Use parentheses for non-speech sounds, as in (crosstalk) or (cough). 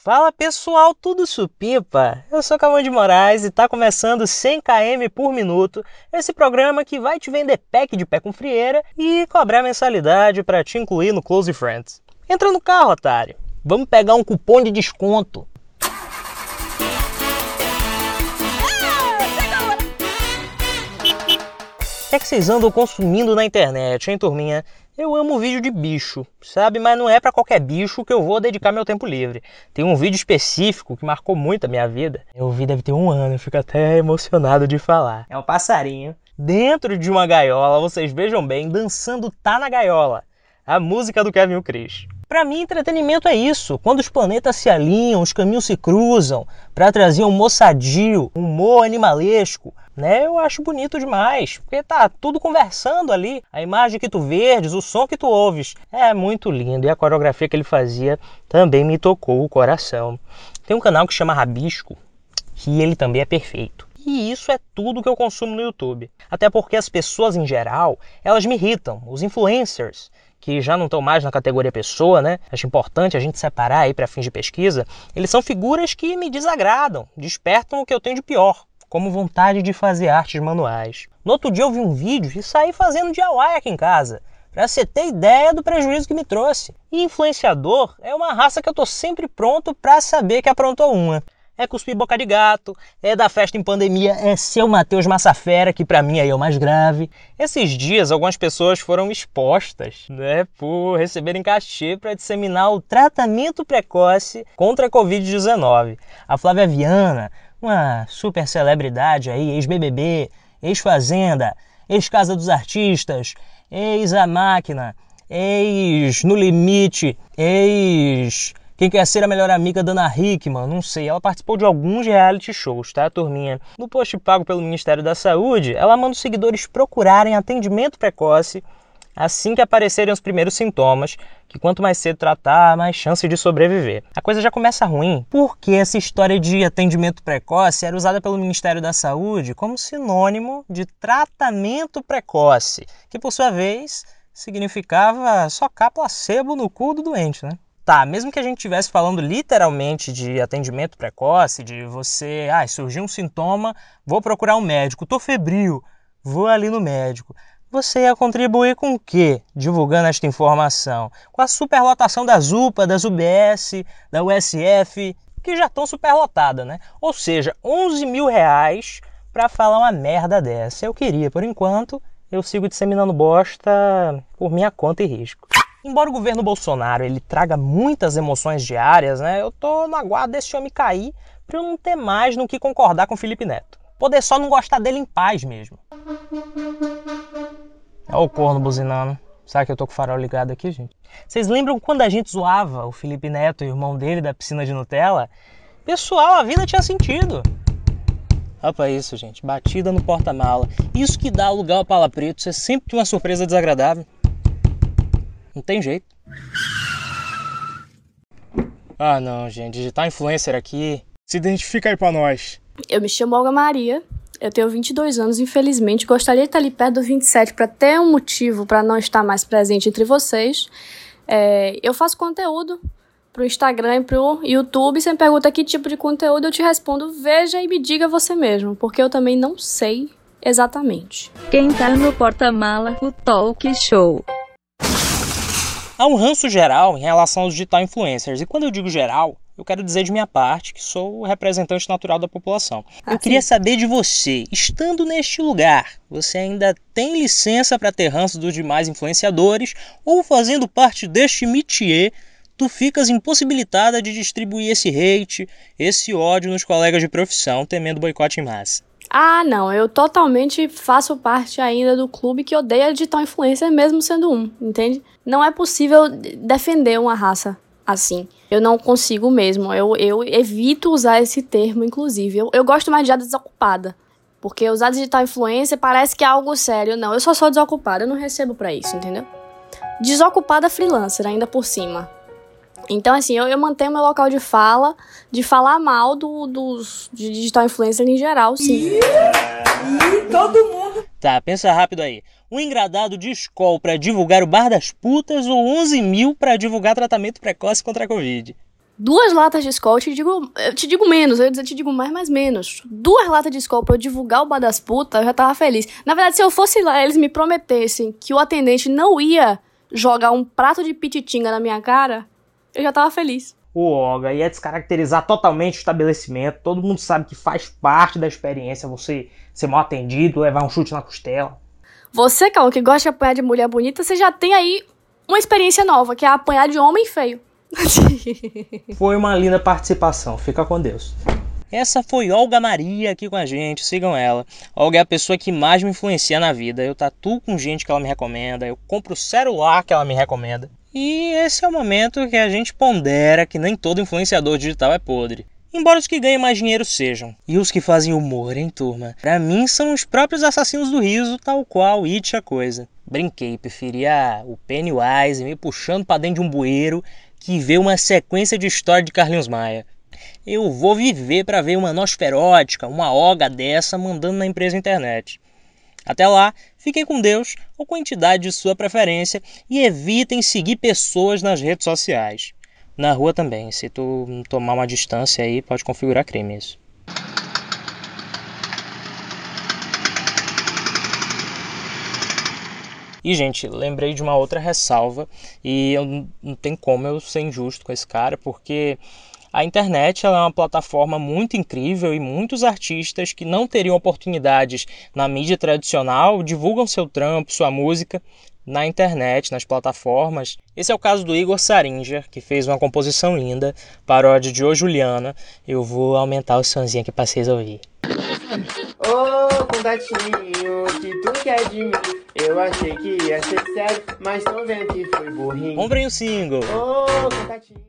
Fala pessoal, tudo supipa? Eu sou Camão de Moraes e tá começando 100 km por minuto, esse programa que vai te vender pack de pé com frieira e cobrar mensalidade para te incluir no Close Friends. Entra no carro, otário. Vamos pegar um cupom de desconto. O que, é que vocês andam consumindo na internet, hein, turminha? Eu amo vídeo de bicho, sabe? Mas não é para qualquer bicho que eu vou dedicar meu tempo livre. Tem um vídeo específico que marcou muito a minha vida. Eu vi deve ter um ano, eu fico até emocionado de falar. É um passarinho dentro de uma gaiola, vocês vejam bem, dançando Tá na Gaiola. A música do Kevin Chris. Para mim, entretenimento é isso. Quando os planetas se alinham, os caminhos se cruzam, para trazer um moçadio, um humor animalesco, né? Eu acho bonito demais, porque tá tudo conversando ali. A imagem que tu verdes, o som que tu ouves, é muito lindo. E a coreografia que ele fazia também me tocou o coração. Tem um canal que chama Rabisco, que ele também é perfeito. E isso é tudo que eu consumo no YouTube. Até porque as pessoas em geral, elas me irritam, os influencers que já não estão mais na categoria pessoa, né? Acho importante a gente separar aí para fins de pesquisa. Eles são figuras que me desagradam, despertam o que eu tenho de pior, como vontade de fazer artes manuais. No outro dia eu vi um vídeo e saí fazendo DIY aqui em casa, para você ter ideia do prejuízo que me trouxe. E influenciador é uma raça que eu tô sempre pronto para saber que aprontou uma é cuspir boca de gato, é da festa em pandemia, é seu Matheus Massafera, que para mim aí é o mais grave. Esses dias algumas pessoas foram expostas, né, por receberem cachê para disseminar o tratamento precoce contra a Covid-19. A Flávia Viana, uma super celebridade aí, ex-BBB, ex-Fazenda, ex-Casa dos Artistas, ex-A Máquina, ex No Limite, ex quem quer ser a melhor amiga da Ana Hickman? Não sei. Ela participou de alguns reality shows, tá, turminha? No post pago pelo Ministério da Saúde, ela manda os seguidores procurarem atendimento precoce assim que aparecerem os primeiros sintomas, que quanto mais cedo tratar, mais chance de sobreviver. A coisa já começa ruim, porque essa história de atendimento precoce era usada pelo Ministério da Saúde como sinônimo de tratamento precoce, que por sua vez significava socar placebo no cu do doente, né? Tá, mesmo que a gente estivesse falando literalmente de atendimento precoce, de você, ah, surgiu um sintoma, vou procurar um médico, tô febril, vou ali no médico. Você ia contribuir com o quê? Divulgando esta informação? Com a superlotação das UPA, das UBS, da USF, que já estão superlotadas, né? Ou seja, 11 mil reais para falar uma merda dessa. Eu queria, por enquanto, eu sigo disseminando bosta por minha conta e risco. Embora o governo Bolsonaro ele traga muitas emoções diárias, né, eu tô no aguardo desse homem cair para eu não ter mais no que concordar com Felipe Neto. Poder só não gostar dele em paz mesmo. É o corno buzinando. Sabe que eu tô com o farol ligado aqui, gente? Vocês lembram quando a gente zoava o Felipe Neto e o irmão dele da piscina de Nutella? Pessoal, a vida tinha sentido. Olha pra isso, gente. Batida no porta-mala. Isso que dá lugar ao Pala Preto. Isso é sempre uma surpresa desagradável. Não tem jeito. Ah, não, gente. Digital influencer aqui. Se identifica aí pra nós. Eu me chamo Olga Maria. Eu tenho 22 anos, infelizmente. Gostaria de estar ali perto do 27 para ter um motivo para não estar mais presente entre vocês. É, eu faço conteúdo pro Instagram e pro YouTube. Você me pergunta que tipo de conteúdo, eu te respondo, veja e me diga você mesmo, porque eu também não sei exatamente. Quem tá no porta-mala, o Talk Show. Há um ranço geral em relação aos digital influencers. E quando eu digo geral, eu quero dizer de minha parte que sou o representante natural da população. Ah, eu queria saber de você, estando neste lugar, você ainda tem licença para ter ranço dos demais influenciadores ou fazendo parte deste métier, tu ficas impossibilitada de distribuir esse hate, esse ódio nos colegas de profissão, temendo boicote em massa. Ah, não, eu totalmente faço parte ainda do clube que odeia digital influencer mesmo sendo um, entende? Não é possível defender uma raça assim. Eu não consigo mesmo. Eu, eu evito usar esse termo, inclusive. Eu, eu gosto mais de desocupada. Porque usar digital influencer parece que é algo sério. Não, eu só sou desocupada, eu não recebo para isso, entendeu? Desocupada freelancer, ainda por cima. Então, assim, eu, eu mantenho meu local de fala, de falar mal do, dos de digital influencer em geral, sim. E, e todo mundo. Tá, pensa rápido aí. Um engradado de escola para divulgar o bar das putas ou 11 mil para divulgar tratamento precoce contra a Covid? duas latas de Skol, eu te digo, eu te digo menos, eu ia dizer, te digo mais, mas menos. Duas latas de Skol pra eu divulgar o bar das putas, eu já tava feliz. Na verdade, se eu fosse lá, eles me prometessem que o atendente não ia jogar um prato de pititinga na minha cara, eu já tava feliz. O Oga ia descaracterizar totalmente o estabelecimento. Todo mundo sabe que faz parte da experiência você ser mal atendido, levar um chute na costela. Você, Cal, que gosta de apanhar de mulher bonita, você já tem aí uma experiência nova, que é apanhar de homem feio. (laughs) Foi uma linda participação. Fica com Deus. Essa foi Olga Maria aqui com a gente, sigam ela. Olga é a pessoa que mais me influencia na vida. Eu tatuo com gente que ela me recomenda, eu compro o celular que ela me recomenda. E esse é o momento que a gente pondera que nem todo influenciador digital é podre. Embora os que ganhem mais dinheiro sejam. E os que fazem humor, hein, turma? Pra mim são os próprios assassinos do riso, tal qual It a coisa. Brinquei, preferia o Pennywise me puxando pra dentro de um bueiro que vê uma sequência de história de Carlinhos Maia. Eu vou viver para ver uma nosferótica, uma oga dessa mandando na empresa internet. Até lá, fiquem com Deus ou com a entidade de sua preferência e evitem seguir pessoas nas redes sociais. Na rua também, se tu tomar uma distância aí, pode configurar crime isso. E, gente, lembrei de uma outra ressalva e eu não tem como eu ser injusto com esse cara, porque a internet é uma plataforma muito incrível e muitos artistas que não teriam oportunidades na mídia tradicional divulgam seu trampo, sua música na internet, nas plataformas. Esse é o caso do Igor Saringer, que fez uma composição linda, paródia de Ô Juliana. Eu vou aumentar o sonzinho aqui para vocês ouvirem. Ô oh, contatinho, que tu quer de mim? Eu achei que ia ser sério, mas tô vendo que foi burrinho. Comprem o single. Ô oh, contatinho.